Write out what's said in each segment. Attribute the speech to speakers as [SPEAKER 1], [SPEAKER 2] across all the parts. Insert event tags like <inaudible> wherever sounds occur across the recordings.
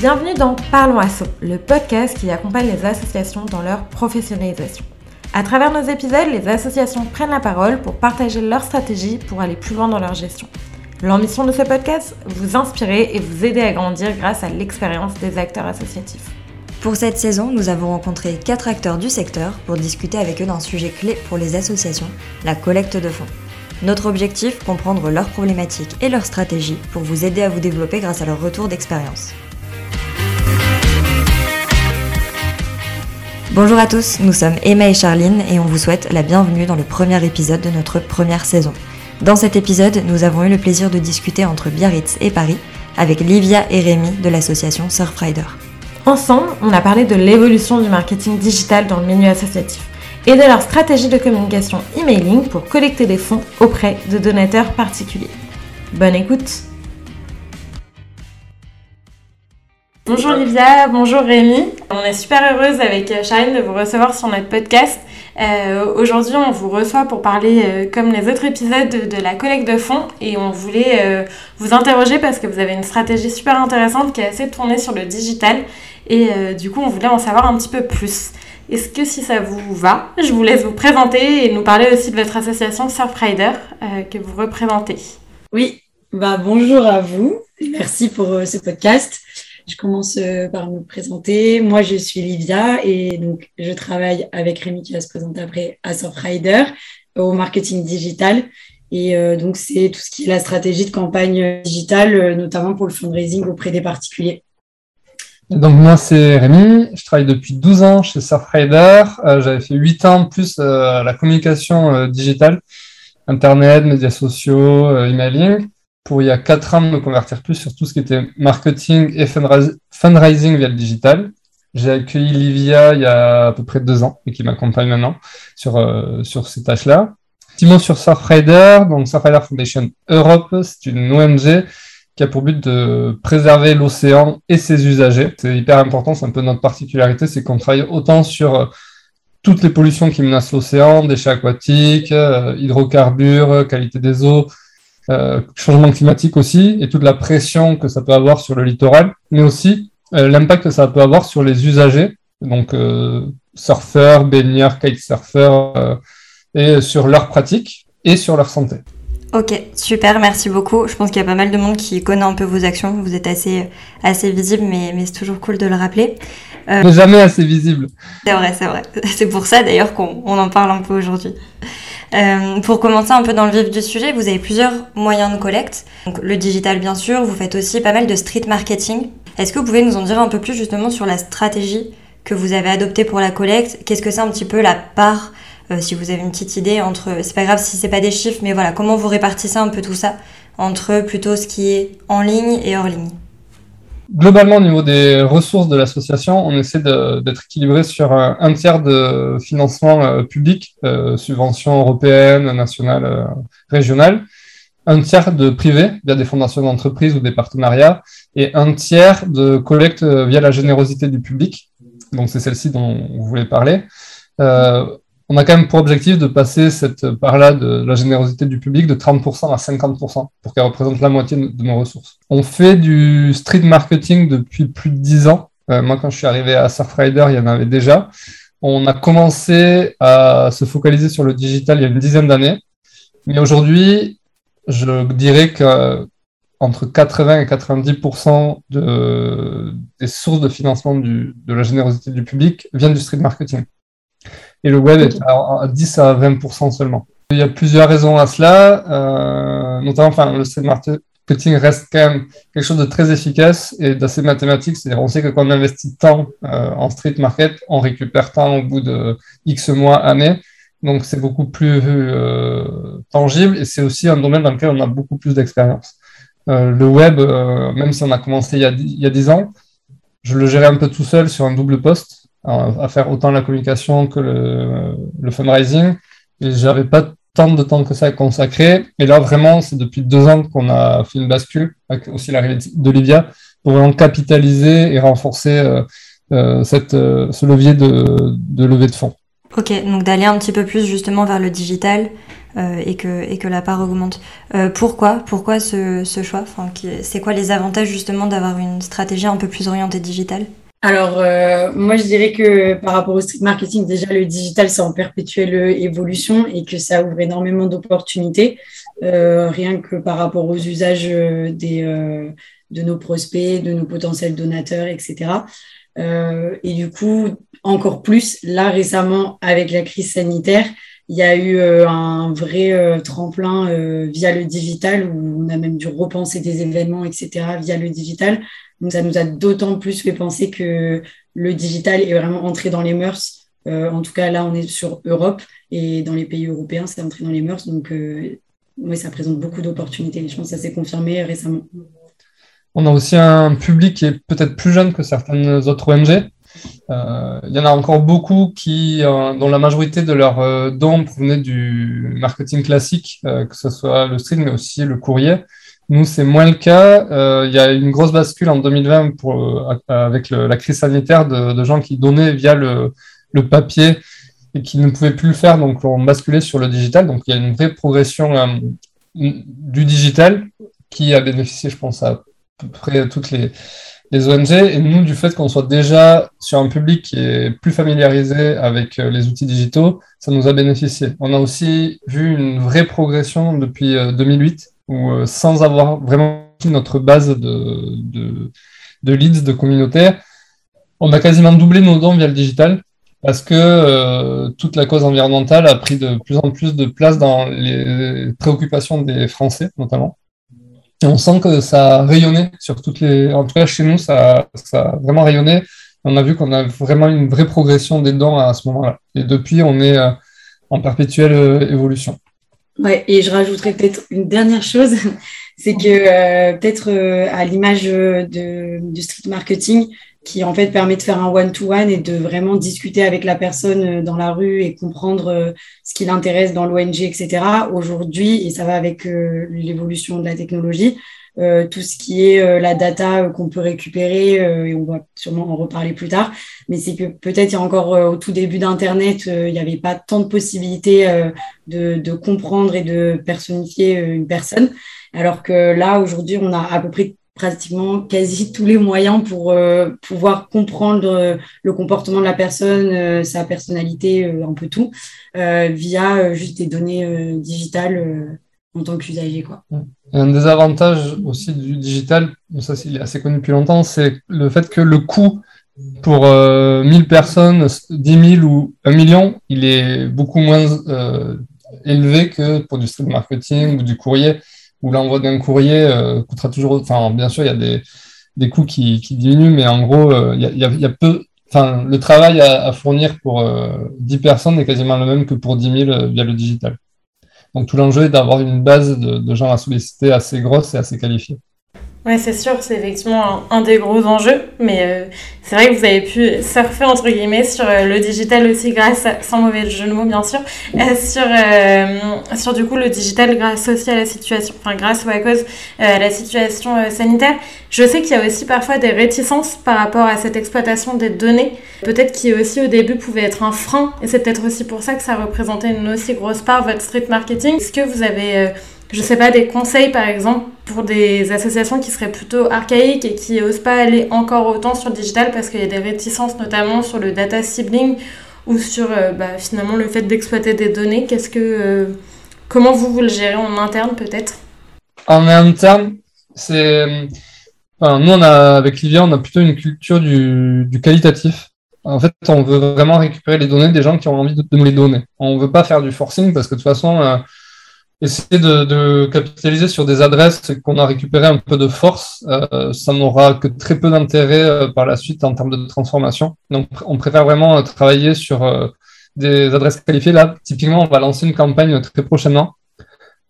[SPEAKER 1] Bienvenue dans Parlons Asso, le podcast qui accompagne les associations dans leur professionnalisation. À travers nos épisodes, les associations prennent la parole pour partager leur stratégie pour aller plus loin dans leur gestion. L'ambition de ce podcast, vous inspirer et vous aider à grandir grâce à l'expérience des acteurs associatifs.
[SPEAKER 2] Pour cette saison, nous avons rencontré quatre acteurs du secteur pour discuter avec eux d'un sujet clé pour les associations, la collecte de fonds. Notre objectif, comprendre leurs problématiques et leurs stratégies pour vous aider à vous développer grâce à leur retour d'expérience. Bonjour à tous, nous sommes Emma et Charline et on vous souhaite la bienvenue dans le premier épisode de notre première saison. Dans cet épisode, nous avons eu le plaisir de discuter entre Biarritz et Paris avec Livia et Rémi de l'association Surfrider.
[SPEAKER 1] Ensemble, on a parlé de l'évolution du marketing digital dans le milieu associatif et de leur stratégie de communication emailing pour collecter des fonds auprès de donateurs particuliers. Bonne écoute Bonjour Livia, bonjour Rémi. On est super heureuse avec Charline de vous recevoir sur notre podcast. Euh, Aujourd'hui, on vous reçoit pour parler, euh, comme les autres épisodes, de, de, la collecte de fonds et on voulait euh, vous interroger parce que vous avez une stratégie super intéressante qui est assez tournée sur le digital et euh, du coup, on voulait en savoir un petit peu plus. Est-ce que si ça vous va, je vous laisse vous présenter et nous parler aussi de votre association Surfrider euh, que vous représentez.
[SPEAKER 3] Oui, bah bonjour à vous. Merci pour euh, ce podcast. Je commence euh, par me présenter. Moi, je suis Livia et donc je travaille avec Rémi qui va se présenter après à Surfrider au marketing digital. Et euh, donc, c'est tout ce qui est la stratégie de campagne digitale, euh, notamment pour le fundraising auprès des particuliers.
[SPEAKER 4] Donc moi c'est Rémi, je travaille depuis 12 ans chez Surfrider, euh, j'avais fait 8 ans plus euh, la communication euh, digitale, internet, médias sociaux, euh, emailing, pour il y a 4 ans me convertir plus sur tout ce qui était marketing et fundraising via le digital. J'ai accueilli Livia il y a à peu près 2 ans et qui m'accompagne maintenant sur, euh, sur ces tâches-là. Mot sur Surfrider, donc Surfrider Foundation Europe, c'est une ONG qui a pour but de préserver l'océan et ses usagers. C'est hyper important, c'est un peu notre particularité, c'est qu'on travaille autant sur euh, toutes les pollutions qui menacent l'océan, déchets aquatiques, euh, hydrocarbures, qualité des eaux, euh, changement climatique aussi, et toute la pression que ça peut avoir sur le littoral, mais aussi euh, l'impact que ça peut avoir sur les usagers, donc euh, surfeurs, baigneurs, kitesurfers, et sur leurs pratiques et sur leur santé.
[SPEAKER 2] Ok, super, merci beaucoup. Je pense qu'il y a pas mal de monde qui connaît un peu vos actions. Vous êtes assez, assez visible, mais, mais c'est toujours cool de le rappeler.
[SPEAKER 4] Euh, mais jamais assez visible.
[SPEAKER 2] C'est vrai, c'est vrai. <laughs> C'est pour ça d'ailleurs qu'on on en parle un peu aujourd'hui. Euh, pour commencer un peu dans le vif du sujet, vous avez plusieurs moyens de collecte. Donc, le digital, bien sûr, vous faites aussi pas mal de street marketing. Est-ce que vous pouvez nous en dire un peu plus justement sur la stratégie que vous avez adoptée pour la collecte? Qu'est-ce que c'est un petit peu la part euh, si vous avez une petite idée entre, c'est pas grave si c'est pas des chiffres, mais voilà, comment vous répartissez un peu tout ça entre plutôt ce qui est en ligne et hors ligne?
[SPEAKER 4] Globalement, au niveau des ressources de l'association, on essaie d'être équilibré sur un, tiers de financement euh, public, euh, subventions européennes, nationales, euh, régionales, un tiers de privé via des fondations d'entreprise ou des partenariats, et un tiers de collecte euh, via la générosité du public. Donc c'est celle-ci dont vous voulez parler. On a quand même pour objectif de passer cette part-là de la générosité du public de 30% à 50% pour qu'elle représente la moitié de nos ressources. On fait du street marketing depuis plus de 10 ans. Euh, moi, quand je suis arrivé à Surfrider, il y en avait déjà. On a commencé à se focaliser sur le digital il y a une dizaine d'années. Mais aujourd'hui, je dirais que entre 80 et 90% de, des sources de financement de la générosité du public viennent du street marketing et le web est à 10 à 20% seulement. Il y a plusieurs raisons à cela, euh, notamment enfin, le street marketing reste quand même quelque chose de très efficace et d'assez mathématique. C'est-à-dire, on sait que quand on investit tant euh, en street market, on récupère tant au bout de X mois, années. Donc, c'est beaucoup plus euh, tangible et c'est aussi un domaine dans lequel on a beaucoup plus d'expérience. Euh, le web, euh, même si on a commencé il y a, il y a 10 ans, je le gérais un peu tout seul sur un double poste à faire autant la communication que le, fundraising. Et j'avais pas tant de temps que ça à consacrer. Et là, vraiment, c'est depuis deux ans qu'on a fait une bascule, avec aussi la réalité d'Olivia, pour vraiment capitaliser et renforcer euh, euh, euh, ce levier de, levée de fonds.
[SPEAKER 2] Ok, donc d'aller un petit peu plus justement vers le digital, et, que, la part augmente. pourquoi Pourquoi ce, choix? C'est quoi les avantages justement d'avoir une stratégie un peu plus orientée digitale
[SPEAKER 3] alors, euh, moi, je dirais que par rapport au street marketing, déjà, le digital, c'est en perpétuelle évolution et que ça ouvre énormément d'opportunités, euh, rien que par rapport aux usages euh, des, de nos prospects, de nos potentiels donateurs, etc. et du coup, encore plus, là, récemment, avec la crise sanitaire, il y a eu un vrai tremplin via le digital où on a même dû repenser des événements, etc., via le digital. Donc ça nous a d'autant plus fait penser que le digital est vraiment entré dans les mœurs. Euh, en tout cas, là, on est sur Europe et dans les pays européens, c'est entré dans les mœurs. Donc, euh, oui, ça présente beaucoup d'opportunités. Je pense que ça s'est confirmé récemment.
[SPEAKER 4] On a aussi un public qui est peut-être plus jeune que certaines autres ONG. Euh, il y en a encore beaucoup qui, dont la majorité de leurs dons provenaient du marketing classique, que ce soit le stream, mais aussi le courrier. Nous, c'est moins le cas. Euh, il y a une grosse bascule en 2020 pour, euh, avec la crise sanitaire de, gens qui donnaient via le, papier et qui ne pouvaient plus le faire, donc on basculé sur le digital. Donc il y a une vraie progression euh, du digital qui a bénéficié, je pense, à peu près toutes les ONG. Et nous, du fait qu'on soit déjà sur un public qui est plus familiarisé avec les outils digitaux, ça nous a bénéficié. On a aussi vu une vraie progression depuis 2008 où euh, sans avoir vraiment notre base de, de, leads, de communautaires, on a quasiment doublé nos dons via le digital parce que euh, toute la cause environnementale a pris de plus en plus de place dans les préoccupations des Français, notamment. Et on sent que ça a rayonné sur toutes les. En tout cas, chez nous, ça, ça a vraiment rayonné. On a vu qu'on a vraiment une vraie progression des dons à ce moment-là. Et depuis, on est euh, en perpétuelle évolution.
[SPEAKER 3] Ouais, et je rajouterais peut-être une dernière chose, <laughs> c'est que euh, peut-être euh, à l'image de, du street marketing, qui en fait permet de faire un one-to-one et de vraiment discuter avec la personne euh, dans la rue et comprendre ce qui l'intéresse dans l'ONG, etc. Aujourd'hui, et ça va avec l'évolution de la technologie, euh, tout ce qui est euh, la data euh, qu'on peut récupérer, et on va sûrement en reparler plus tard, mais c'est que peut-être il y a encore au tout début d'Internet, il n'y avait pas tant de possibilités de, de, comprendre et de personnifier une personne, alors que là, aujourd'hui, on a à peu près pratiquement quasi tous les moyens pour pouvoir comprendre le comportement de la personne, sa personnalité, un peu tout, via juste des données digitales en tant qu'usager. Quoi.
[SPEAKER 4] Un des avantages aussi du digital, ça il est assez connu depuis longtemps, c'est le fait que le coût pour 1000 euh, personnes, 10 000 ou 1 million, il est beaucoup moins euh, élevé que pour du street marketing ou du courrier, où l'envoi d'un courrier euh, coûtera toujours. Enfin, bien sûr, il y a des, coûts qui, diminuent, mais en gros, il y, a, y, a, peu. Enfin, le travail à, à fournir pour 10 personnes est quasiment le même que pour 10 000 via le digital. Donc tout l'enjeu est d'avoir une base de, gens à solliciter assez grosse et assez qualifiée.
[SPEAKER 1] Oui, c'est sûr, c'est effectivement un, des gros enjeux, mais euh, c'est vrai que vous avez pu surfer entre guillemets sur euh, le digital aussi grâce, sans mauvais jeu de mots bien sûr, euh, sur, sur du coup le digital grâce aussi à la situation, enfin grâce ou à cause de la situation sanitaire. Je sais qu'il y a aussi parfois des réticences par rapport à cette exploitation des données, peut-être qui aussi au début pouvait être un frein, et c'est peut-être aussi pour ça que ça représentait une aussi grosse part votre street marketing. Est-ce que vous avez je sais pas, des conseils par exemple pour des associations qui seraient plutôt archaïques et qui n'osent pas aller encore autant sur le digital parce qu'il y a des réticences notamment sur le data sibling ou sur euh, bah, finalement le fait d'exploiter des données. Qu'est-ce que, euh, comment vous, vous le gérez en interne peut-être?
[SPEAKER 4] En interne, c'est. Nous, on a, avec Livia, on a plutôt une culture du, du, qualitatif. En fait, on veut vraiment récupérer les données des gens qui ont envie de, nous les donner. On ne veut pas faire du forcing parce que de toute façon, euh, essayer de, capitaliser sur des adresses qu'on a récupérées un peu de force, euh, ça n'aura que très peu d'intérêt euh, par la suite en termes de transformation. Donc, on préfère vraiment euh, travailler sur des adresses qualifiées. Là, typiquement, on va lancer une campagne très prochainement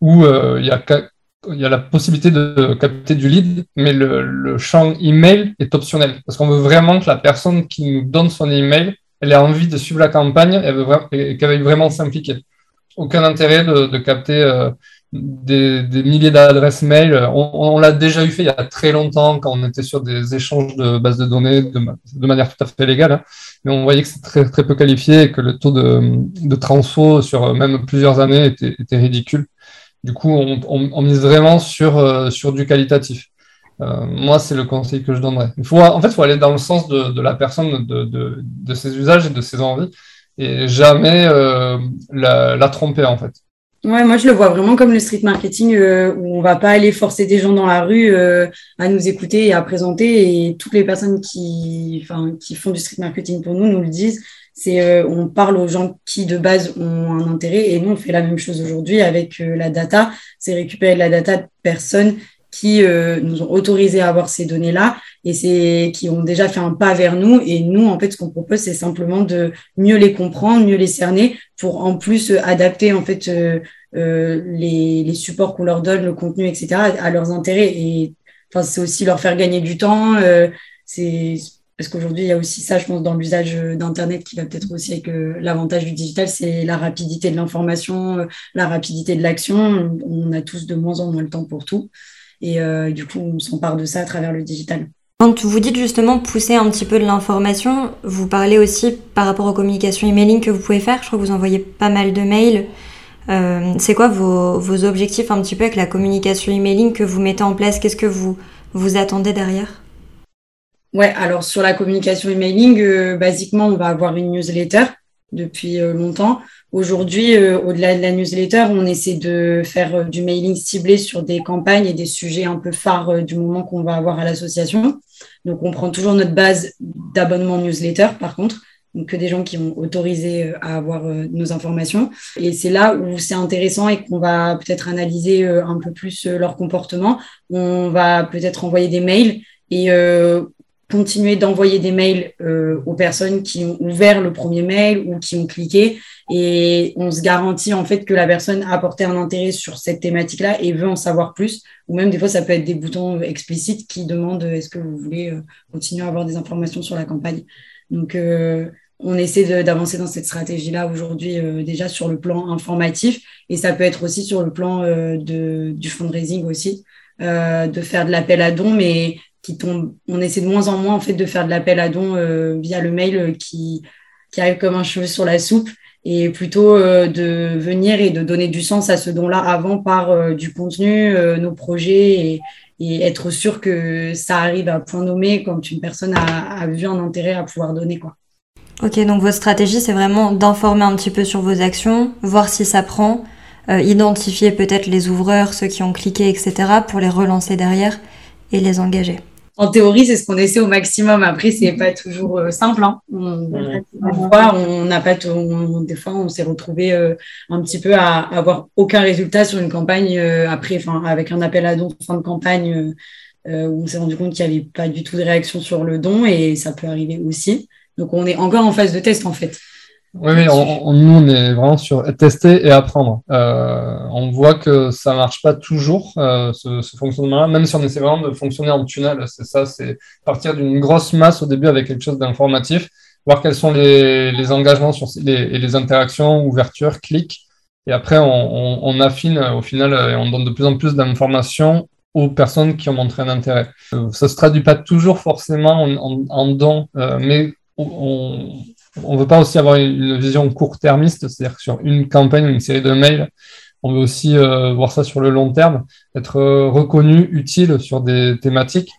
[SPEAKER 4] où il y a la possibilité de capter du lead, mais le, le champ email est optionnel parce qu'on veut vraiment que la personne qui nous donne son email, elle ait envie de suivre la campagne et qu'elle veuille vraiment s'impliquer aucun intérêt de, capter euh, des, milliers d'adresses mail. On, l'a déjà eu fait il y a très longtemps quand on était sur des échanges de bases de données de, manière tout à fait légale. Hein. Mais on voyait que c'est très, très peu qualifié et que le taux de, de transfo sur même plusieurs années était, ridicule. Du coup, on, mise vraiment sur, euh, sur du qualitatif. Euh, moi, c'est le conseil que je donnerais. Il faut, en fait, il faut aller dans le sens de, la personne, de, de, ses usages et de ses envies, et jamais euh, la, tromper, en fait.
[SPEAKER 3] Ouais, moi, je le vois vraiment comme le street marketing, euh, où on va pas aller forcer des gens dans la rue à nous écouter et à présenter, et toutes les personnes qui, qui font du street marketing pour nous nous le disent. C'est on parle aux gens qui de base ont un intérêt et nous on fait la même chose aujourd'hui avec la data, c'est récupérer la data de personnes qui euh, nous ont autorisé à avoir ces données-là et c'est qui ont déjà fait un pas vers nous. Et nous, en fait, ce qu'on propose, c'est simplement de mieux les comprendre, mieux les cerner, pour en plus euh, adapter en fait euh, les, les, supports qu'on leur donne, le contenu, etc., à leurs intérêts. Et enfin, c'est aussi leur faire gagner du temps. c'est parce qu'aujourd'hui, il y a aussi ça, je pense, dans l'usage d'Internet qui va peut-être aussi avec l'avantage du digital, c'est la rapidité de l'information, la rapidité de l'action. On a tous de moins en moins le temps pour tout. Et euh, du coup, on s'empare de ça à travers le digital.
[SPEAKER 2] Quand vous dites justement pousser un petit peu de l'information, vous parlez aussi par rapport aux communications emailing que vous pouvez faire. Je crois que vous envoyez pas mal de mails. Euh, c'est quoi vos, vos, objectifs un petit peu avec la communication emailing que vous mettez en place? Qu'est-ce que vous, vous attendez derrière?
[SPEAKER 3] Ouais, alors sur la communication emailing, euh, basiquement, on va avoir une newsletter depuis euh, longtemps. Aujourd'hui, euh, au-delà de la newsletter, on essaie de faire euh, du mailing ciblé sur des campagnes et des sujets un peu phares du moment qu'on va avoir à l'association. Donc, on prend toujours notre base d'abonnement newsletter, par contre, donc que des gens qui ont autorisé à avoir nos informations. Et c'est là où c'est intéressant et qu'on va peut-être analyser un peu plus leur comportement. On va peut-être envoyer des mails et continuer d'envoyer des mails euh, aux personnes qui ont ouvert le premier mail ou qui ont cliqué. Et on se garantit en fait que la personne a apporté un intérêt sur cette thématique-là et veut en savoir plus. Ou même des fois ça peut être des boutons explicites qui demandent est-ce que vous voulez euh, continuer à avoir des informations sur la campagne. Donc euh, on essaie d'avancer dans cette stratégie-là aujourd'hui déjà sur le plan informatif. Et ça peut être aussi sur le plan de, du fundraising aussi, de faire de l'appel à dons, mais on essaie de moins en moins en fait de faire de l'appel à dons euh, via le mail euh, qui, qui arrive comme un cheveu sur la soupe et plutôt euh, de venir et de donner du sens à ce don-là avant par du contenu, nos projets et, être sûr que ça arrive à point nommé quand une personne a, vu un intérêt à pouvoir donner. Quoi.
[SPEAKER 2] Ok, donc votre stratégie, c'est vraiment d'informer un petit peu sur vos actions, voir si ça prend, identifier peut-être les ouvreurs, ceux qui ont cliqué, etc., pour les relancer derrière et les engager
[SPEAKER 3] en théorie, c'est ce qu'on essaie au maximum. Après, c'est pas toujours euh, simple. Hein. On, on n'a pas des fois, on s'est retrouvé euh, un petit peu à, avoir aucun résultat sur une campagne euh, après, enfin, avec un appel à don fin de campagne où on s'est rendu compte qu'il n'y avait pas du tout de réaction sur le don et ça peut arriver aussi. Donc, on est encore en phase de test en fait.
[SPEAKER 4] Oui, on, nous, on est vraiment sur tester et apprendre. Euh, on voit que ça marche pas toujours, euh, ce, fonctionnement-là, même si on essaie vraiment de fonctionner en tunnel. C'est ça, c'est partir d'une grosse masse au début avec quelque chose d'informatif, voir quels sont les, engagements sur les, et les interactions, ouverture, clics. Et après, on, affine au final et on donne de plus en plus d'informations aux personnes qui ont montré un intérêt. Euh, ça se traduit pas toujours forcément en, en, dons, euh, mais on, on veut pas aussi avoir une vision court-termiste, c'est-à-dire sur une campagne une série de mails, on veut aussi euh, voir ça sur le long terme, être euh, reconnu, utile sur des thématiques.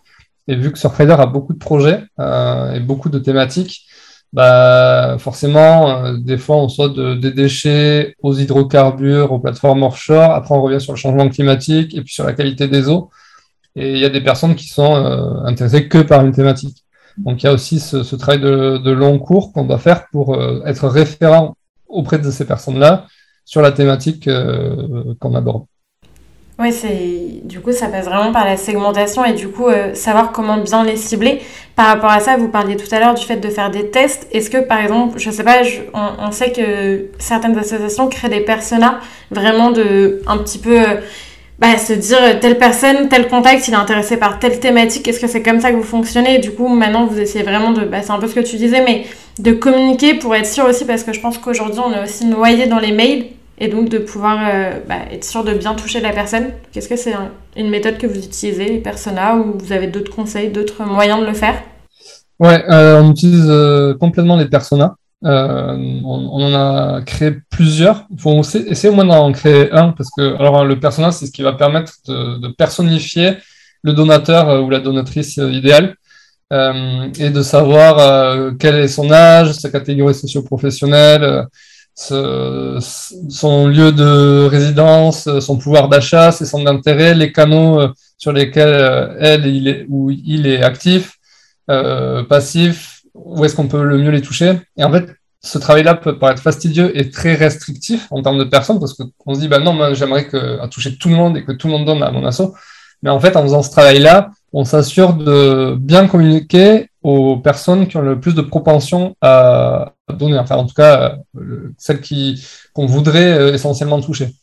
[SPEAKER 4] Et vu que Surfrider a beaucoup de projets euh, et beaucoup de thématiques, bah, forcément, des fois, on saute des déchets aux hydrocarbures, aux plateformes offshore. Après, on revient sur le changement climatique et puis sur la qualité des eaux. Et il y a des personnes qui sont intéressées que par une thématique. Donc il y a aussi ce, travail de, long cours qu'on doit faire pour euh, être référent auprès de ces personnes-là sur la thématique euh, qu'on aborde.
[SPEAKER 1] Oui, du coup ça passe vraiment par la segmentation et du coup euh, savoir comment bien les cibler. Par rapport à ça, vous parliez tout à l'heure du fait de faire des tests. Est-ce que par exemple, je sais pas, on, sait que certaines associations créent des personas vraiment de un petit peu bah, se dire euh, telle personne, tel contact, il est intéressé par telle thématique, est-ce que c'est comme ça que vous fonctionnez? Et du coup, maintenant, vous essayez vraiment de, bah, c'est un peu ce que tu disais, mais de communiquer pour être sûr aussi, parce que je pense qu'aujourd'hui, on est aussi noyé dans les mails. et donc de pouvoir bah, être sûr de bien toucher la personne. Qu'est-ce que c'est une méthode que vous utilisez, les personas, ou vous avez d'autres conseils, d'autres moyens de le faire?
[SPEAKER 4] Ouais, on utilise complètement les personas. On, en a créé plusieurs. Il faut essayer au moins d'en créer un parce que alors le persona, c'est ce qui va permettre de, de personnifier le donateur ou la donatrice idéale. Euh, et de savoir euh, quel est son âge, sa catégorie socio-professionnelle, euh, son lieu de résidence, son pouvoir d'achat, ses centres d'intérêt, les canaux sur lesquels elle il est, ou il est actif, passif, où est-ce qu'on peut le mieux les toucher. Et en fait, ce travail-là peut paraître fastidieux et très restrictif en termes de personnes, parce qu'on se dit, bah non, moi j'aimerais que, toucher tout le monde et que tout le monde donne à mon assaut. Mais en fait, en faisant ce travail-là, on s'assure de bien communiquer aux personnes qui ont le plus de propension à donner, enfin en tout cas euh, celles qui qu'on voudrait euh, essentiellement toucher.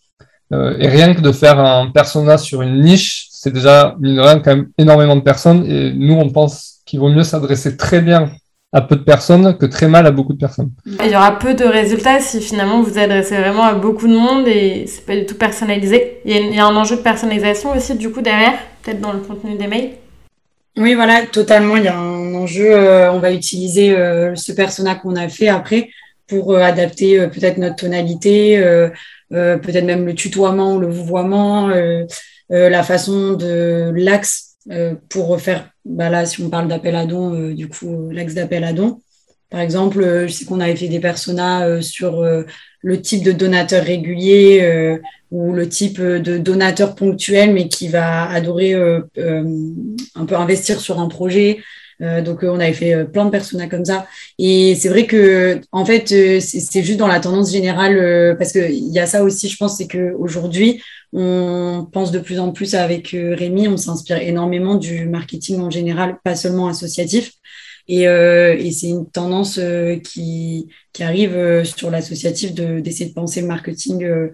[SPEAKER 4] Euh, et rien que de faire un persona sur une niche, c'est déjà mine rien quand même énormément de personnes. Et nous, on pense qu'il vaut mieux s'adresser très bien à peu de personnes que très mal à beaucoup de personnes.
[SPEAKER 1] Il y aura peu de résultats si finalement vous adressez vraiment à beaucoup de monde et c'est pas du tout personnalisé. Il y, a, il y, a, un enjeu de personnalisation aussi du coup derrière, peut-être dans le contenu des mails.
[SPEAKER 3] Oui, voilà, totalement. Il y a un enjeu. Euh, on va utiliser euh, ce persona qu'on a fait après pour euh, adapter peut-être notre tonalité, peut-être même le tutoiement ou le vouvoiement, la façon de l'axe pour refaire, bah là, si on parle d'appel à don, euh, du coup, l'axe d'appel à don. Par exemple, euh, je sais qu'on avait fait des personas sur le type de donateur régulier ou le type de donateur ponctuel, mais qui va adorer un peu investir sur un projet. donc, on avait fait plein de personas comme ça. Et c'est vrai que, en fait, c'est juste dans la tendance générale, parce qu'il y a ça aussi, je pense, c'est qu'aujourd'hui, on pense de plus en plus avec euh, Rémi, on s'inspire énormément du marketing en général, pas seulement associatif. Et, euh, c'est une tendance euh, qui, arrive sur l'associatif d'essayer de, penser le marketing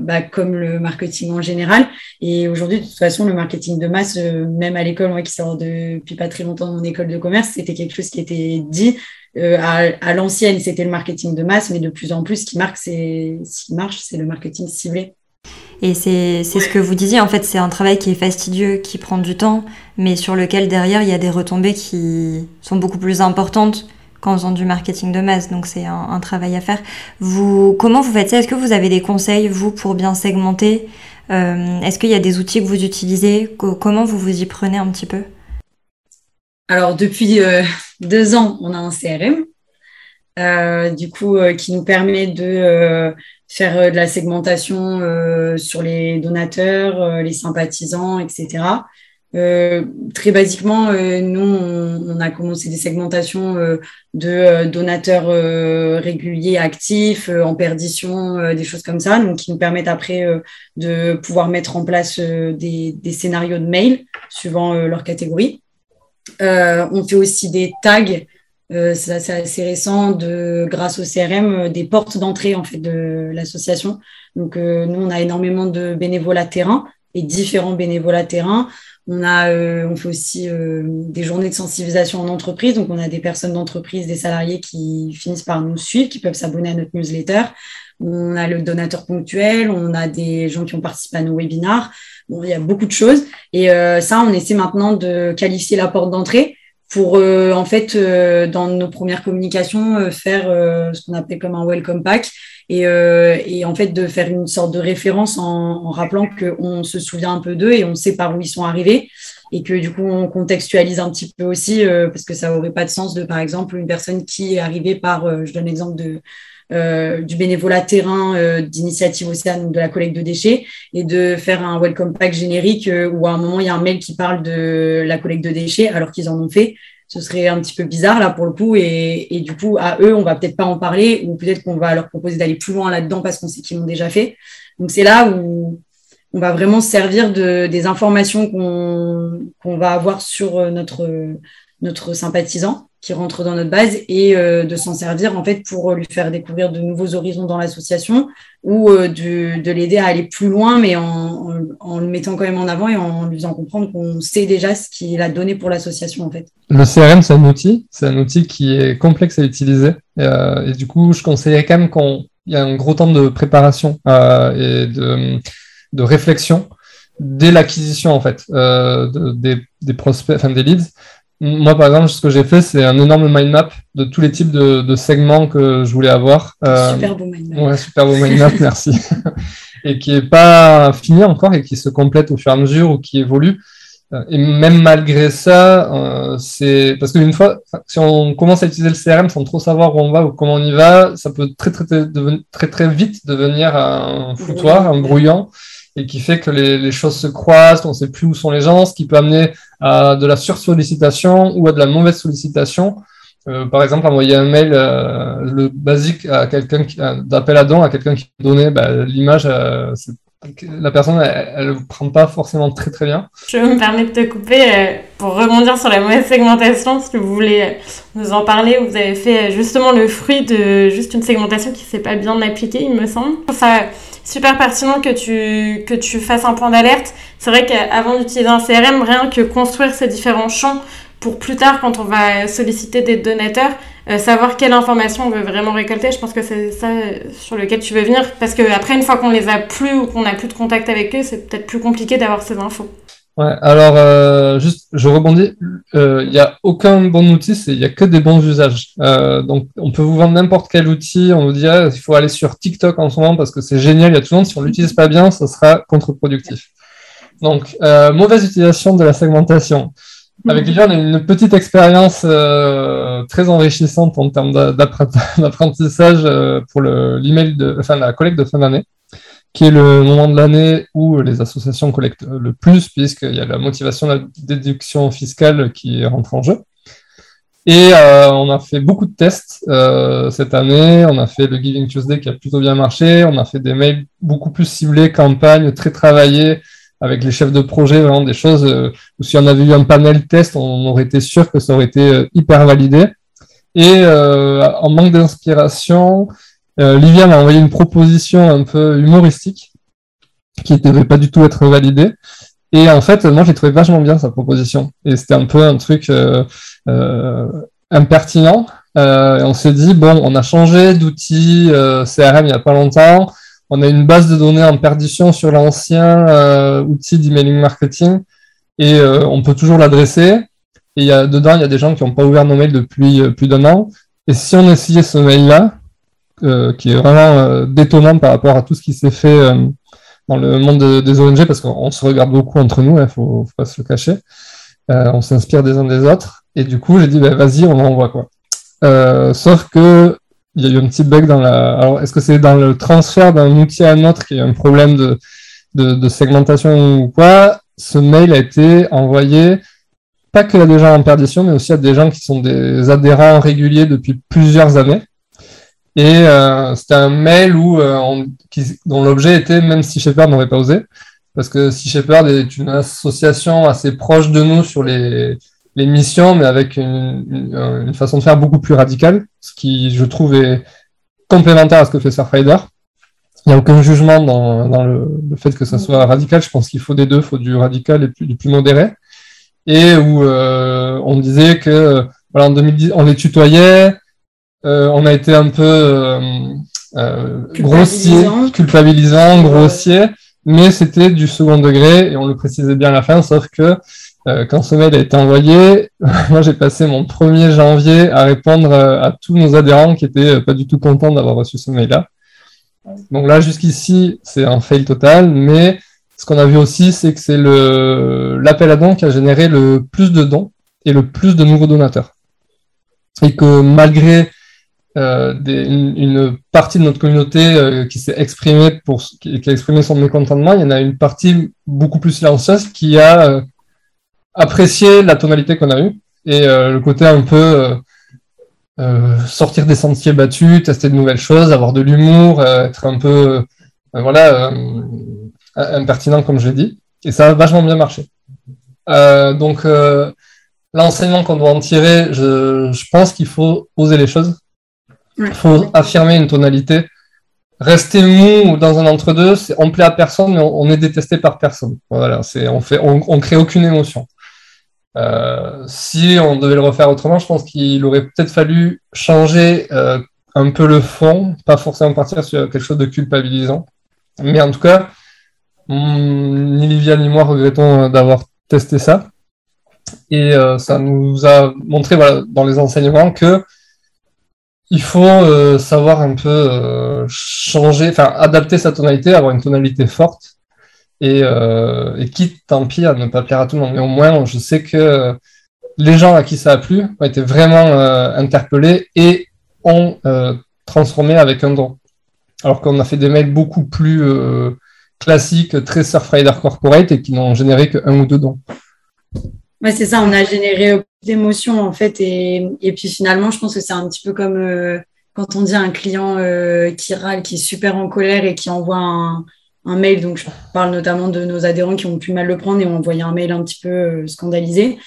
[SPEAKER 3] bah, comme le marketing en général. Et aujourd'hui, de toute façon, le marketing de masse, même à l'école, moi qui sors depuis pas très longtemps de mon école de commerce, c'était quelque chose qui était dit. à, l'ancienne, c'était le marketing de masse, mais de plus en plus, ce qui, marque, ce qui marche, c'est le marketing ciblé.
[SPEAKER 2] Et c'est ce que vous disiez, en fait, c'est un travail qui est fastidieux, qui prend du temps, mais sur lequel derrière, il y a des retombées qui sont beaucoup plus importantes qu'en faisant du marketing de masse. Donc c'est un, travail à faire. Vous, comment vous faites ça? Est-ce que vous avez des conseils, vous, pour bien segmenter? Euh, Est-ce qu'il y a des outils que vous utilisez? Comment vous vous y prenez un petit peu?
[SPEAKER 3] Alors, depuis euh, deux ans, on a un CRM. Euh, du coup, qui nous permet de faire euh, de la segmentation euh, sur les donateurs, euh, les sympathisants, etc. très basiquement, nous, on, a commencé des segmentations de donateurs réguliers, actifs, en perdition, des choses comme ça, donc qui nous permettent après de pouvoir mettre en place des, des, scénarios de mail suivant leur catégorie. on fait aussi des tags euh, c'est assez récent, de, grâce au CRM, euh, des portes d'entrée en fait de l'association. Donc euh, nous, on a énormément de bénévolat terrain et différents bénévolats terrain. On a, on fait aussi des journées de sensibilisation en entreprise. Donc on a des personnes d'entreprise, des salariés qui finissent par nous suivre, qui peuvent s'abonner à notre newsletter. On a le donateur ponctuel, on a des gens qui ont participé à nos webinars. Bon, il y a beaucoup de choses. Et ça, on essaie maintenant de qualifier la porte d'entrée pour euh, en fait euh, dans nos premières communications euh, faire ce qu'on appelait comme un welcome pack et, et, en fait de faire une sorte de référence en, en rappelant qu'on se souvient un peu d'eux et on sait par où ils sont arrivés et que du coup on contextualise un petit peu aussi parce que ça aurait pas de sens de par exemple une personne qui est arrivée par je donne l'exemple de du bénévolat terrain euh, d'initiative Océane, de la collecte de déchets, et de faire un welcome pack générique euh, où à un moment il y a un mail qui parle de la collecte de déchets alors qu'ils en ont fait. Ce serait un petit peu bizarre là pour le coup, et, et du coup à eux on va peut-être pas en parler ou peut-être qu'on va leur proposer d'aller plus loin là-dedans parce qu'on sait qu'ils l'ont déjà fait. Donc c'est là où on va vraiment se servir de, des informations qu'on va avoir sur notre, notre sympathisant qui rentre dans notre base et euh, de s'en servir en fait pour lui faire découvrir de nouveaux horizons dans l'association ou euh, de, de l'aider à aller plus loin mais en, le mettant quand même en avant et en lui faisant comprendre qu'on sait déjà ce qu'il a donné pour l'association en fait.
[SPEAKER 4] Le CRM c'est un outil, c'est un outil qui est complexe à utiliser euh, et du coup je conseillerais quand même qu'on il y a un gros temps de préparation et de, réflexion dès l'acquisition en fait des prospects, enfin des leads. Moi, par exemple, ce que j'ai fait, c'est un énorme mind map de tous les types de, de segments que je voulais avoir.
[SPEAKER 3] super beau mind map.
[SPEAKER 4] Ouais, super beau mind map, <laughs> merci. et qui est pas fini encore et qui se complète au fur et à mesure ou qui évolue. Euh, et même malgré ça, euh, c'est parce qu'une fois, si on commence à utiliser le CRM sans trop savoir où on va ou comment on y va, ça peut très très très, très, très vite devenir un foutoir, un brouillon, et qui fait que les, choses se croisent, on ne sait plus où sont les gens, ce qui peut amener à de la sursollicitation ou à de la mauvaise sollicitation. Euh, par exemple, envoyer un mail euh, le basique quelqu'un d'appel à don à quelqu'un qui donnait bah, l'image, euh, la personne, elle ne prend pas forcément très très bien.
[SPEAKER 1] Je me permets de te couper pour rebondir sur la mauvaise segmentation, si vous voulez nous en parler. Vous avez fait justement le fruit de juste une segmentation qui ne s'est pas bien appliquée, il me semble. Ça super pertinent que tu, que fasses un point d'alerte. C'est vrai qu'avant d'utiliser un CRM, rien que construire ces différents champs pour plus tard, quand on va solliciter des donateurs, euh, savoir quelle information on veut vraiment récolter. Je pense que c'est ça euh, sur lequel tu veux venir. Parce qu'après, une fois qu'on les a plus ou qu'on n'a plus de contact avec eux, c'est peut-être plus compliqué d'avoir ces infos.
[SPEAKER 4] Alors, euh, juste, je rebondis. Il n'y a aucun bon outil, il n'y a que des bons usages. donc, on peut vous vendre n'importe quel outil. On vous dirait qu'il faut aller sur TikTok en ce moment parce que c'est génial, il y a tout le monde. Si on ne l'utilise pas bien, ça sera contre-productif. Donc, mauvaise utilisation de la segmentation. Avec Lilian, on a une petite expérience euh, très enrichissante en termes <laughs> d'apprentissage euh, pour l'email de, la collecte de fin d'année, qui est le moment de l'année où les associations collectent le plus, puisqu'il y a la motivation de la déduction fiscale qui rentre en jeu. Et euh, on a fait beaucoup de tests cette année. On a fait le Giving Tuesday qui a plutôt bien marché. On a fait des mails beaucoup plus ciblés, campagne très travaillées, avec les chefs de projet, vraiment des choses euh, où si on avait eu un panel test, on aurait été sûr que ça aurait été euh, hyper validé. Et euh, en manque d'inspiration, euh, Livia m'a envoyé une proposition un peu humoristique qui ne devait pas du tout être validée. Et en fait, moi, j'ai trouvé vachement bien sa proposition. Et c'était un peu un truc euh, impertinent. et on s'est dit, bon, on a changé d'outil CRM il n'y a pas longtemps on a une base de données en perdition sur l'ancien euh, outil d'emailing marketing et euh, on peut toujours l'adresser. Et y a, dedans, il y a des gens qui n'ont pas ouvert nos mails depuis euh, plus d'un an. Et si on essayait ce mail-là, qui est vraiment détonnant par rapport à tout ce qui s'est fait dans le monde des ONG, parce qu'on se regarde beaucoup entre nous, il hein, ne faut, pas se le cacher. on s'inspire des uns des autres. Et du coup, j'ai dit, bah, vas-y, on envoie quoi. sauf que il y a eu un petit bug dans la. Alors, est-ce que c'est dans le transfert d'un outil à un autre qu'il y a un problème de, de, segmentation ou quoi Ce mail a été envoyé pas que à des gens en perdition, mais aussi à des gens qui sont des adhérents réguliers depuis plusieurs années. Et euh, c'était un mail où, euh, dont l'objet était même si Shepherd n'aurait pas osé, parce que si Shepherd est une association assez proche de nous sur les, les missions, mais avec une, façon de faire beaucoup plus radicale, ce qui, je trouve, est complémentaire à ce que fait Surfrider. Il n'y a aucun jugement dans, le, fait que ça soit radical. Je pense qu'il faut des deux, il faut du radical et du plus modéré. Et où euh, on disait que voilà, en 2010, on les tutoyait, euh, on a été un peu euh, grossier, culpabilisant, grossier, mais c'était du second degré et on le précisait bien à la fin, sauf que euh, quand ce mail a été envoyé, <laughs> moi j'ai passé mon 1er janvier à répondre euh, à tous nos adhérents qui étaient euh, pas du tout contents d'avoir reçu ce mail-là. Donc là, jusqu'ici, c'est un fail total, mais ce qu'on a vu aussi, c'est que c'est l'appel à dons qui a généré le plus de dons et le plus de nouveaux donateurs. Et que malgré une, partie de notre communauté qui s'est exprimée pour qui, a exprimé son mécontentement, il y en a une partie beaucoup plus silencieuse qui a apprécier la tonalité qu'on a eue et euh, le côté un peu euh, euh, sortir des sentiers battus, tester de nouvelles choses, avoir de l'humour, être un peu voilà impertinent comme je l'ai dit. Et ça a vachement bien marché. donc l'enseignement qu'on doit en tirer, je, je pense qu'il faut oser les choses. Il faut affirmer une tonalité. Rester mou dans un entre-deux, on plaît à personne, mais on, est détesté par personne. Voilà, on fait, on, crée aucune émotion. Euh, si on devait le refaire autrement, je pense qu'il aurait peut-être fallu changer euh, un peu le fond, pas forcément partir sur quelque chose de culpabilisant. Mais en tout cas, ni Livia ni moi regrettons d'avoir testé ça. Et euh, ça nous a montré voilà, dans les enseignements que il faut euh, savoir un peu euh, changer, enfin adapter sa tonalité, avoir une tonalité forte et, et quitte tant pis à ne pas plaire à tout le monde. Mais au moins, je sais que les gens à qui ça a plu ont été vraiment interpellés et ont transformé avec un don. Alors qu'on a fait des mails beaucoup plus classiques, très Surfrider Corporate et qui n'ont généré qu'un ou deux dons.
[SPEAKER 3] Ouais, c'est ça, on a généré d'émotions en fait. Et, et, puis finalement, je pense que c'est un petit peu comme euh, quand on dit un client euh, qui râle, qui est super en colère et qui envoie un, un, mail. Donc, je parle notamment de nos adhérents qui ont pu mal le prendre et ont envoyé un mail un petit peu euh, scandalisé.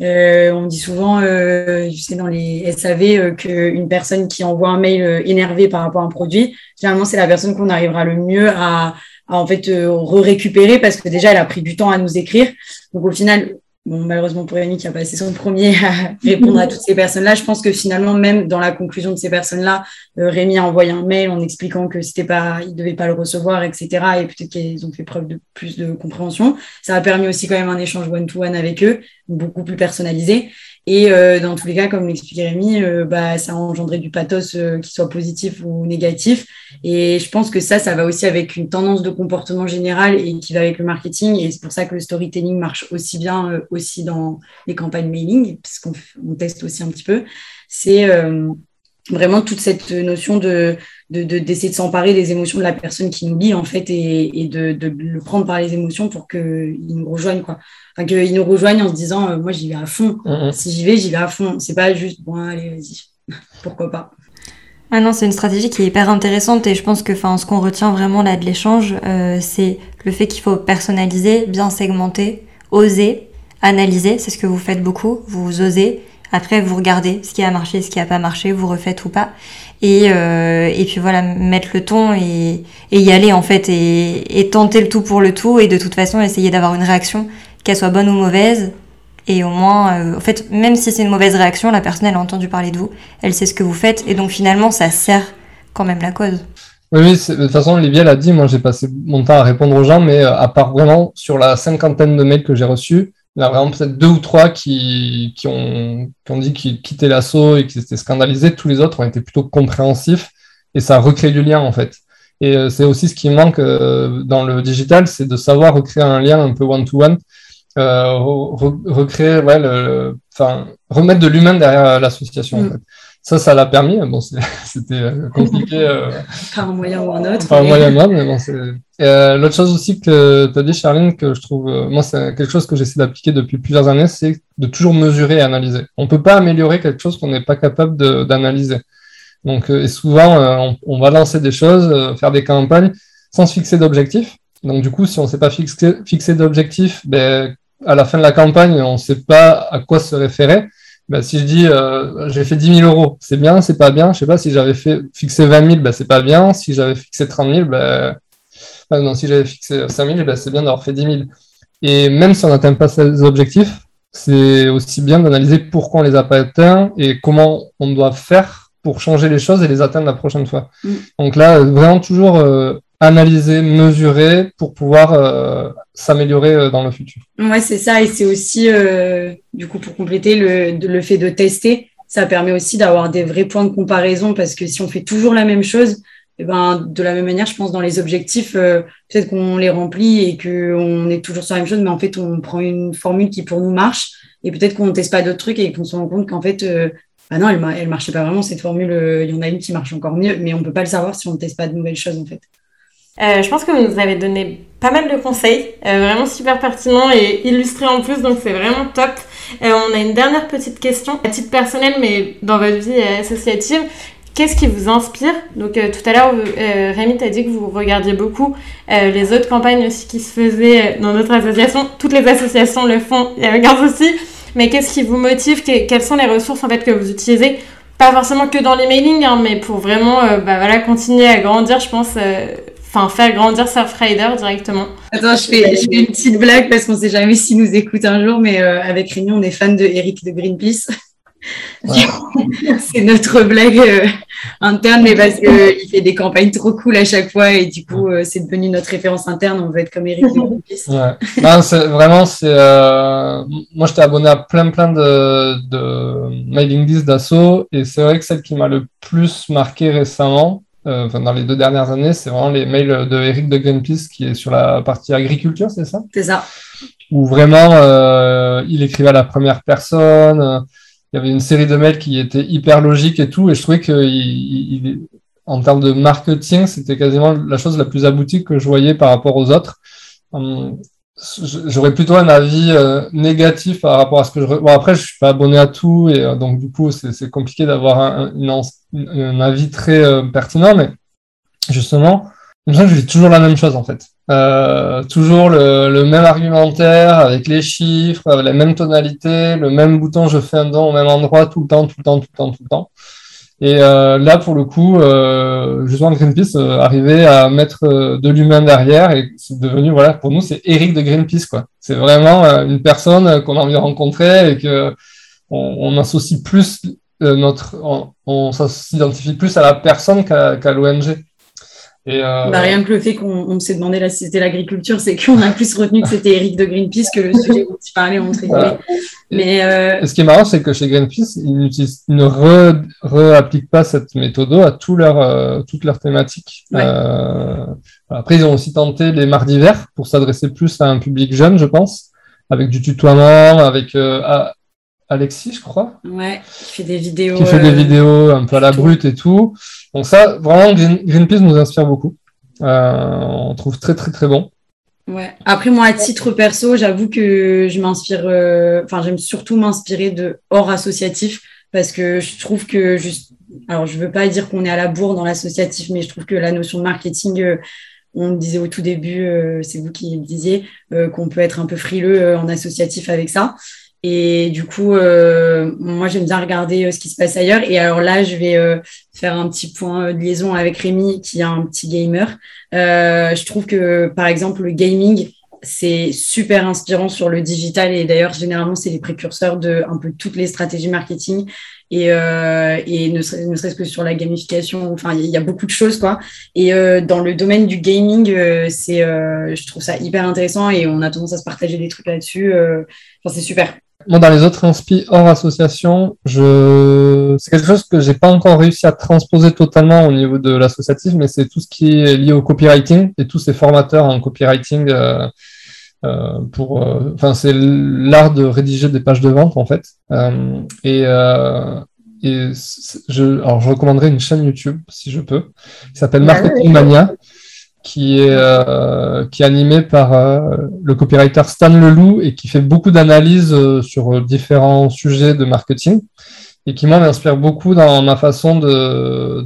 [SPEAKER 3] on dit souvent, je sais, dans les SAV, qu'une personne qui envoie un mail énervé par rapport à un produit, généralement, c'est la personne qu'on arrivera le mieux à, à en fait re-récupérer parce que déjà, elle a pris du temps à nous écrire. Donc, au final, Bon, malheureusement pour Rémi qui a passé son premier <laughs> à répondre à toutes ces personnes-là, je pense que finalement, même dans la conclusion de ces personnes-là, euh, Rémi a envoyé un mail en expliquant que c'était pas, il devait pas le recevoir, etc. Et peut-être qu'ils ont fait preuve de plus de compréhension. Ça a permis aussi quand même un échange one-to-one avec eux, beaucoup plus personnalisé. Et euh, dans tous les cas, comme l'expliquait Rémi, euh, bah, ça a engendré du pathos euh, qui soit positif ou négatif. Et je pense que ça, ça va aussi avec une tendance de comportement général et qui va avec le marketing. Et c'est pour ça que le storytelling marche aussi bien aussi dans les campagnes mailing, puisqu'on on teste aussi un petit peu. C'est vraiment toute cette notion de d'essayer de, s'emparer des émotions de la personne qui nous lit en fait et, de, de, le prendre par les émotions pour qu'il nous rejoigne quoi. Enfin qu'il nous rejoigne en se disant euh, moi j'y vais à fond. Mm-hmm. si j'y vais j'y vais à fond. C'est pas juste bon allez vas-y. <laughs> Pourquoi pas.
[SPEAKER 2] Ah non c'est une stratégie qui est hyper intéressante et je pense que enfin ce qu'on retient vraiment là de l'échange euh, c'est le fait qu'il faut personnaliser bien segmenter oser analyser. C'est ce que vous faites beaucoup. Vous osez. Après, vous regardez ce qui a marché, ce qui a pas marché, vous refaites ou pas. Et, euh, et puis voilà, mettre le ton et, et y aller en fait et, et, tenter le tout pour le tout et de toute façon essayer d'avoir une réaction, qu'elle soit bonne ou mauvaise. Et au moins, euh, en fait, même si c'est une mauvaise réaction, la personne elle a entendu parler de vous, elle sait ce que vous faites et donc finalement ça sert quand même la cause.
[SPEAKER 4] Oui, oui de toute façon, Olivier l'a dit, moi j'ai passé mon temps à répondre aux gens, mais euh, à part vraiment sur la cinquantaine de mails que j'ai reçus, il y a vraiment peut-être deux ou trois qui, ont, qui ont dit qu'ils quittaient l'assaut et qu'ils étaient scandalisés. Tous les autres ont été plutôt compréhensifs et ça recrée du lien en fait. Et euh, c'est aussi ce qui manque euh, dans le digital, c'est de savoir recréer un lien un peu one-to-one, euh, recréer, ouais, le, enfin, remettre de l'humain derrière l'association. En mm. fait. Ça, ça l'a permis. Bon, <laughs> c'était euh, compliqué. Euh, <laughs>
[SPEAKER 3] par un moyen ou un autre.
[SPEAKER 4] Par un moyen ou un autre, mais bon, c'est. Euh, L'autre chose aussi que tu as dit, Charline, que je trouve, euh, moi, c'est quelque chose que j'essaie d'appliquer depuis plusieurs années, c'est de toujours mesurer et analyser. On peut pas améliorer quelque chose qu'on n'est pas capable d'analyser. Donc, et souvent, on, on, va lancer des choses, faire des campagnes sans se fixer d'objectifs. Donc, du coup, si on ne s'est pas fixé, fixé d'objectifs, ben, à la fin de la campagne, on ne sait pas à quoi se référer. Bah, si je dis euh, j'ai fait 10 000 euros, c'est bien, c'est pas bien. Je sais pas si j'avais fait fixé 20 000, bah, c'est pas bien. Si j'avais fixé 30 000, bah, non, si j'avais fixé 5 000, bah, c'est bien d'avoir fait 10 000. Et même si on n'atteint pas ces objectifs, c'est aussi bien d'analyser pourquoi on les a pas atteints et comment on doit faire pour changer les choses et les atteindre la prochaine fois. Mm. Donc là, vraiment toujours euh, analyser, mesurer pour pouvoir euh, s'améliorer euh, dans le futur.
[SPEAKER 3] Ouais, c'est ça. Et c'est aussi, euh, du coup, pour compléter, le, fait de tester, ça permet aussi d'avoir des vrais points de comparaison parce que si on fait toujours la même chose, eh ben, de la même manière, je pense, dans les objectifs, peut-être qu'on les remplit et qu'on est toujours sur la même chose, mais en fait, on prend une formule qui pour nous marche et peut-être qu'on ne teste pas d'autres trucs et qu'on se rend compte qu'en fait, bah non, elle ne marchait pas vraiment, cette formule. Il y en a une qui marche encore mieux, mais on ne peut pas le savoir si on ne teste pas de nouvelles choses, en fait.
[SPEAKER 1] Euh, je pense que vous nous avez donné pas mal de conseils, euh, vraiment super pertinents et illustrés en plus, donc c'est vraiment top. Euh, on a une dernière petite question, à titre personnel, mais dans votre vie associative. Qu'est-ce qui vous inspire? Donc tout à l'heure, Rémi t'a dit que vous regardiez beaucoup les autres campagnes aussi qui se faisaient dans notre association. Toutes les associations le font, il y a aucun souci. Mais qu'est-ce qui vous motive? Quelles sont les ressources en fait que vous utilisez? Pas forcément que dans l'emailing, hein, mais pour vraiment bah, voilà, continuer à grandir, je pense, enfin faire grandir Surfrider directement.
[SPEAKER 3] Attends, je fais, je fais une petite blague parce qu'on sait jamais s'il nous écoute un jour, mais euh, avec Rémi, on est fan de Eric de Greenpeace. <laughs> c'est notre blague euh, interne, mais parce qu'il fait des campagnes trop cool à chaque fois et du coup, euh, c'est devenu notre référence interne. On veut être comme Eric de
[SPEAKER 4] ouais. c'est, Vraiment, c'est. Euh, moi, j'étais abonné à plein, plein de, de mailing lists d'assaut et c'est vrai que celle qui m'a le plus marqué récemment, dans les deux dernières années, c'est vraiment les mails de Eric de Greenpeace qui est sur la partie agriculture, c'est ça?
[SPEAKER 3] C'est ça.
[SPEAKER 4] Où vraiment, il écrivait à la première personne il y avait une série de mails qui étaient hyper logiques et tout, et je trouvais que il, en termes de marketing, c'était quasiment la chose la plus aboutie que je voyais par rapport aux autres. Hum, j'aurais plutôt un avis euh, négatif par rapport à ce que je. Bon, après, je suis pas abonné à tout, et euh, donc du coup, c'est compliqué d'avoir un, un, avis très euh, pertinent, mais justement, je dis toujours la même chose en fait. Euh, toujours le, même argumentaire avec les chiffres, la même tonalité, le même bouton je fais un don au même endroit tout le temps, tout le temps, tout le temps, tout le temps. Et euh, là, pour le coup, euh, justement, Greenpeace euh, arrivait à mettre de l'humain derrière et c'est devenu, voilà, pour nous, c'est Eric de Greenpeace, quoi. C'est vraiment une personne qu'on a envie de rencontrer et que on, on associe plus notre, on, s'identifie plus à la personne qu'à l'ONG.
[SPEAKER 3] Euh, bah, rien que le fait qu'on s'est demandé si c'était l'agriculture, c'est qu'on a plus retenu que c'était Eric de Greenpeace que le <laughs> sujet dont tu parlais, entre
[SPEAKER 4] Mais euh... ce qui est marrant, c'est que chez Greenpeace, ils, ne réappliquent pas cette méthode à tout leur, euh, toutes leurs thématiques. Euh, après, ils ont aussi tenté les mardis verts pour s'adresser plus à un public jeune, je pense, avec du tutoiement, avec Alexis, je crois.
[SPEAKER 3] Ouais, qui fait des vidéos.
[SPEAKER 4] Qui fait des vidéos un peu à la brute et tout. Donc ça, vraiment, Greenpeace nous inspire beaucoup. Euh, on trouve très très très bon.
[SPEAKER 3] Ouais. Après moi, à titre perso, j'avoue que je m'inspire. Euh, enfin, j'aime surtout m'inspirer de hors associatif parce que je trouve que juste. Alors, je veux pas dire qu'on est à la bourre dans l'associatif, mais je trouve que la notion de marketing. Euh, on disait au tout début, c'est vous qui le disiez, qu'on peut être un peu frileux en associatif avec ça. Et du coup, euh, moi, j'aime bien regarder euh, ce qui se passe ailleurs. Et alors là, je vais euh, faire un petit point de liaison avec Rémi, qui est un petit gamer. je trouve que, par exemple, le gaming, c'est super inspirant sur le digital. Et d'ailleurs, généralement, c'est les précurseurs de un peu toutes les stratégies marketing. Et, et ne serait-ce que sur la gamification, enfin, il y a beaucoup de choses, quoi. Et dans le domaine du gaming, c'est, je trouve ça hyper intéressant et on a tendance à se partager des trucs là-dessus. Enfin, c'est super.
[SPEAKER 4] Moi, dans les autres inspi hors association, je... c'est quelque chose que j'ai pas encore réussi à transposer totalement au niveau de l'associatif, mais c'est tout ce qui est lié au copywriting et tous ces formateurs en copywriting. Euh, euh, pour, euh, enfin, c'est l'art de rédiger des pages de vente en fait. Euh, et euh, et je, alors, je recommanderais une chaîne YouTube si je peux, qui s'appelle Marketing Mania qui est, euh, qui est animé par euh, le copywriter Stan Leloup et qui fait beaucoup d'analyses euh, sur différents sujets de marketing et qui, moi, m'inspire beaucoup dans ma façon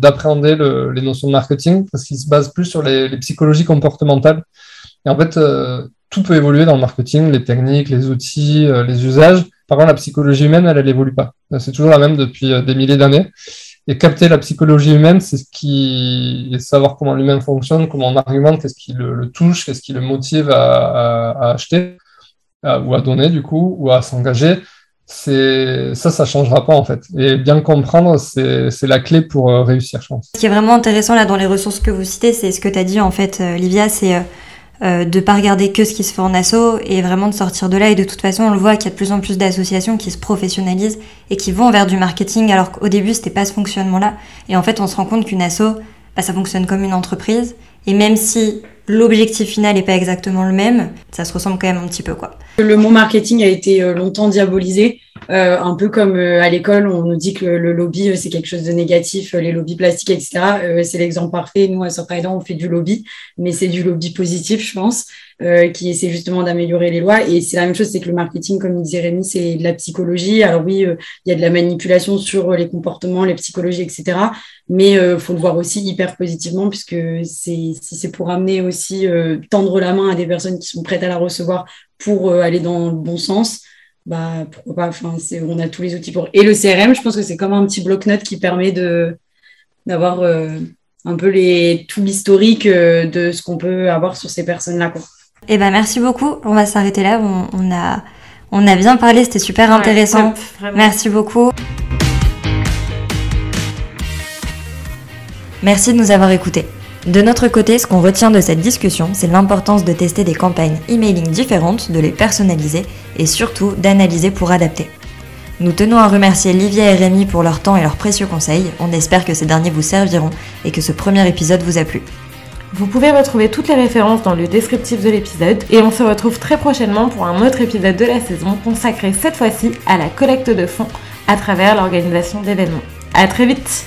[SPEAKER 4] d'appréhender les notions de marketing parce qu'il se base plus sur les, les, psychologies comportementales. Et en fait, tout peut évoluer dans le marketing, les techniques, les outils, les usages. Par contre, la psychologie humaine, elle, elle évolue pas. C'est toujours la même depuis des milliers d'années. Et capter la psychologie humaine, c'est ce qui, savoir comment l'humain fonctionne, comment on argumente, qu'est-ce qui le, touche, qu'est-ce qui le motive à, acheter, ou à donner du coup, ou à s'engager. C'est ça, ça changera pas en fait. Et bien comprendre, c'est la clé pour euh, réussir, je pense.
[SPEAKER 2] Ce qui est vraiment intéressant là dans les ressources que vous citez, c'est ce que tu as dit en fait, euh, Livia, c'est euh, de pas regarder que ce qui se fait en asso et vraiment de sortir de là. Et de toute façon, on le voit qu'il y a de plus en plus d'associations qui se professionnalisent et qui vont vers du marketing, alors qu'au début, c'était pas ce fonctionnement-là. Et en fait, on se rend compte qu'une asso, bah, ça fonctionne comme une entreprise. Et même si l'objectif final n'est pas exactement le même, ça se ressemble quand même un petit peu, quoi.
[SPEAKER 3] Le mot marketing a été euh, longtemps diabolisé, euh, un peu comme euh, à l'école, on nous dit que le lobby, c'est quelque chose de négatif, les lobbies plastiques, etc. c'est l'exemple parfait. Nous, à Surprise, on fait du lobby, mais c'est du lobby positif, je pense. Euh, qui essaie justement d'améliorer les lois. Et c'est la même chose, c'est que le marketing, comme disait Rémi, c'est de la psychologie. Alors oui, euh, il y a de la manipulation sur les comportements, les psychologies, etc. Mais euh, faut le voir aussi hyper positivement, puisque si c'est pour amener aussi, tendre la main à des personnes qui sont prêtes à la recevoir pour aller dans le bon sens, bah pourquoi pas enfin on a tous les outils pour et le CRM je pense que c'est comme un petit bloc-notes qui permet d'avoir un peu les tout l'historique de ce qu'on peut avoir sur ces personnes là
[SPEAKER 2] eh ben merci beaucoup. On va s'arrêter là. On, a, bien parlé. C'était super intéressant. Merci beaucoup. Merci de nous avoir écoutés. De notre côté, ce qu'on retient de cette discussion, c'est l'importance de tester des campagnes emailing différentes, de les personnaliser et surtout d'analyser pour adapter. Nous tenons à remercier Livia et Rémi pour leur temps et leurs précieux conseils. On espère que ces derniers vous serviront et que ce premier épisode vous a plu.
[SPEAKER 5] Vous pouvez retrouver toutes les références dans le descriptif de l'épisode et on se retrouve très prochainement pour un autre épisode de la saison consacré cette fois-ci à la collecte de fonds à travers l'organisation d'événements. À très vite